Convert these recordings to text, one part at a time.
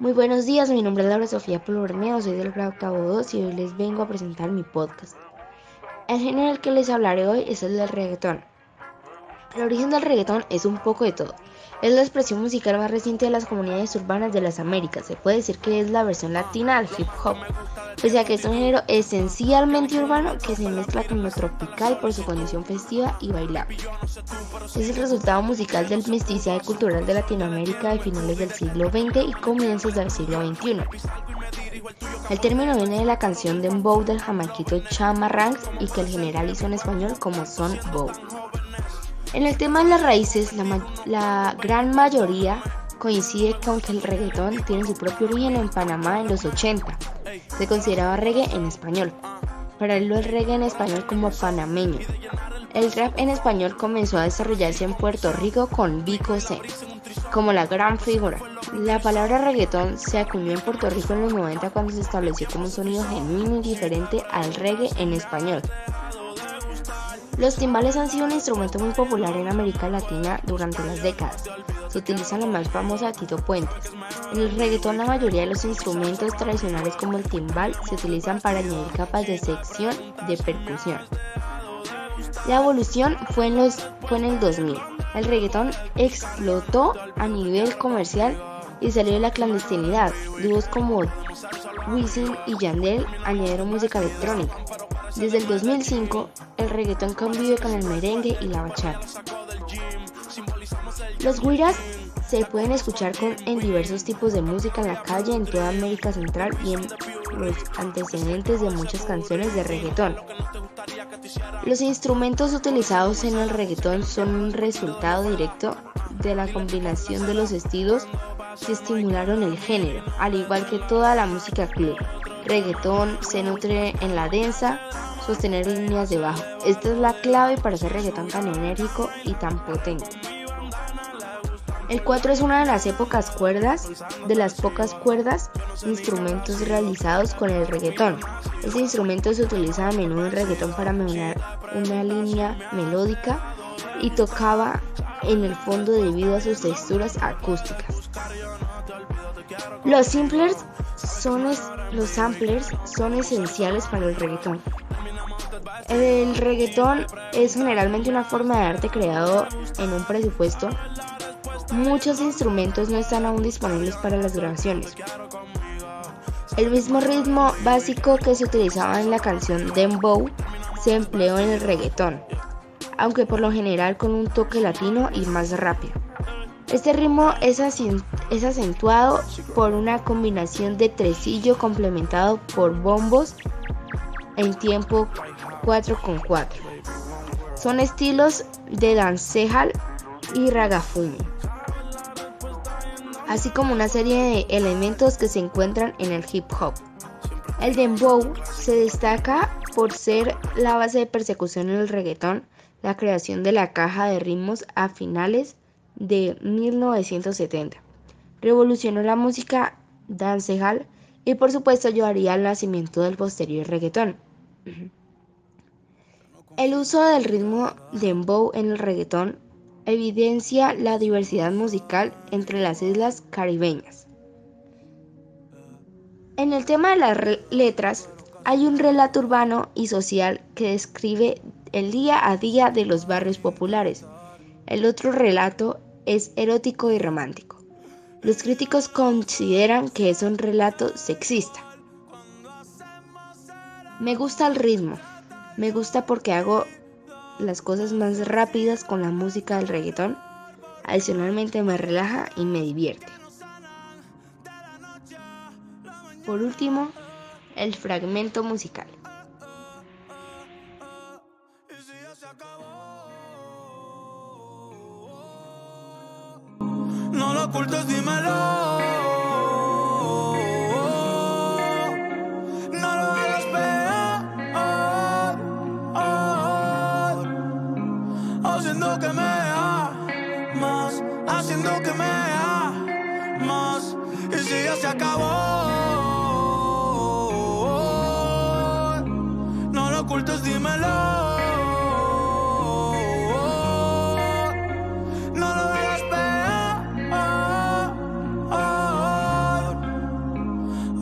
Muy buenos días, mi nombre es Laura Sofía Polorneo, soy del grado Cabo 2 y hoy les vengo a presentar mi podcast. El género del que les hablaré hoy es el del reggaetón. El origen del reggaetón es un poco de todo. Es la expresión musical más reciente de las comunidades urbanas de las Américas. Se puede decir que es la versión latina al hip hop, pese a que es un género esencialmente urbano que se mezcla con lo tropical por su condición festiva y bailable. Es el resultado musical del mestizaje cultural de Latinoamérica de finales del siglo XX y comienzos del siglo XXI. El término viene de la canción de Bow del jamaquito Chama Ranks y que el general hizo en español como Son Bow. En el tema de las raíces, la, gran mayoría coincide con que el reggaetón tiene su propio origen en Panamá en los 80. Se consideraba reggae en español. Paralelo el reggae en español como panameño. El rap en español comenzó a desarrollarse en Puerto Rico con Vico C, como la gran figura. La palabra reggaetón se acuñó en Puerto Rico en los 90 cuando se estableció como un sonido genuino y diferente al reggae en español. Los timbales han sido un instrumento muy popular en América Latina durante las décadas. Se utiliza la más famosa Tito Puentes. En el reggaetón la mayoría de los instrumentos tradicionales como el timbal se utilizan para añadir capas de sección de percusión. La evolución fue en, los, fue en el 2000. El reggaetón explotó a nivel comercial y salió de la clandestinidad. Dúos como Wisin y Yandel añadieron música electrónica. Desde el 2005, el reggaetón convive con el merengue y la bachata. Los guiras se pueden escuchar en diversos tipos de música en la calle en toda América Central y en los antecedentes de muchas canciones de reggaetón. Los instrumentos utilizados en el reggaetón son un resultado directo de la combinación de los estilos que estimularon el género, al igual que toda la música club reggaetón se nutre en la densa, sostener líneas de bajo. Esta es la clave para hacer reggaetón tan enérgico y tan potente. El 4 es una de las épocas cuerdas, de las pocas cuerdas, instrumentos realizados con el reggaetón. Este instrumento se utiliza a menudo en reggaetón para mejorar una línea melódica y tocaba en el fondo debido a sus texturas acústicas. Los simplers son los samplers son esenciales para el reggaetón. El reggaetón es generalmente una forma de arte creado en un presupuesto. Muchos instrumentos no están aún disponibles para las grabaciones. El mismo ritmo básico que se utilizaba en la canción Dembow se empleó en el reggaetón, aunque por lo general con un toque latino y más rápido. Este ritmo es, acentuado por una combinación de tresillo complementado por bombos en tiempo 4 con 4. Son estilos de dancehall y ragamuffin, así como una serie de elementos que se encuentran en el hip hop. El dembow se destaca por ser la base de persecución en el reggaetón, la creación de la caja de ritmos a finales de 1970. Revolucionó la música dancehall y por supuesto llevaría al nacimiento del posterior reggaetón. El uso del ritmo dembow en el reggaetón evidencia la diversidad musical entre las islas caribeñas. En el tema de las letras, hay un relato urbano y social que describe el día a día de los barrios populares. El otro relato es erótico y romántico. Los críticos consideran que es un relato sexista. Me gusta el ritmo. Me gusta porque hago las cosas más rápidas con la música del reggaetón. Adicionalmente me relaja y me divierte. Por último, el fragmento musical. No lo ocultes, dímelo. diciendo que me amas y si ya se acabó. No lo ocultes, dímelo. No lo espero.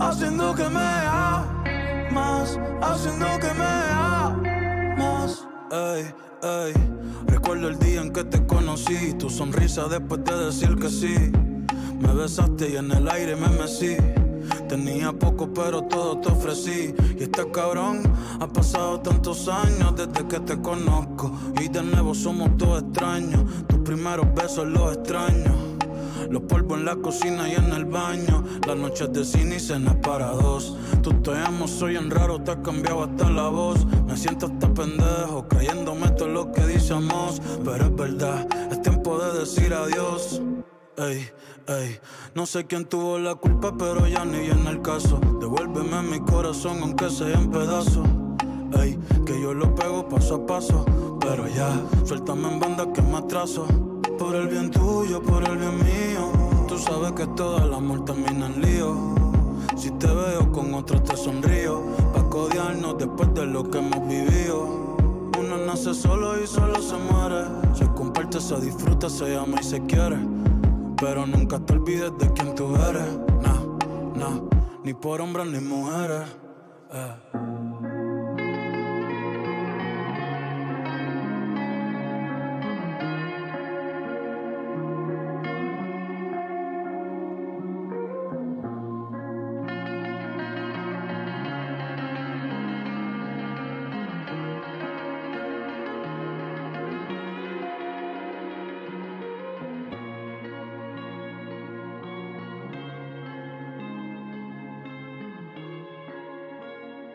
haciendo que me amas, haciendo que me amas. Ey. Recuerdo el día en que te conocí, tu sonrisa después de decir que sí. Me besaste y en el aire me mecí. Tenía poco, pero todo te ofrecí. Y este cabrón ha pasado tantos años desde que te conozco. Y de nuevo somos todos extraños. Tus primeros besos los extraños. Los polvos en la cocina y en el baño. Las noches de cine y cenas para dos. Tú te amo, soy en raro, te has cambiado hasta la voz. Me siento hasta pendejo, creyéndome todo lo que decíamos. Pero es verdad, es tiempo de decir adiós. Ey, ey, no sé quién tuvo la culpa, pero ya ni en el caso. Devuélveme mi corazón, aunque sea en pedazos. Ey, que yo lo pego paso a paso. Pero ya, suéltame en banda que me atraso. Por el bien tuyo, por el bien mío. Que todo el amor termina en lío. Si te veo con otro te sonrío. Pa' codiarnos después de lo que hemos vivido. Uno nace solo y solo se muere. Se comparte, se disfruta, se ama y se quiere. Pero nunca te olvides de quién tú eres. Nah, nah, ni por hombres ni mujeres. Eh.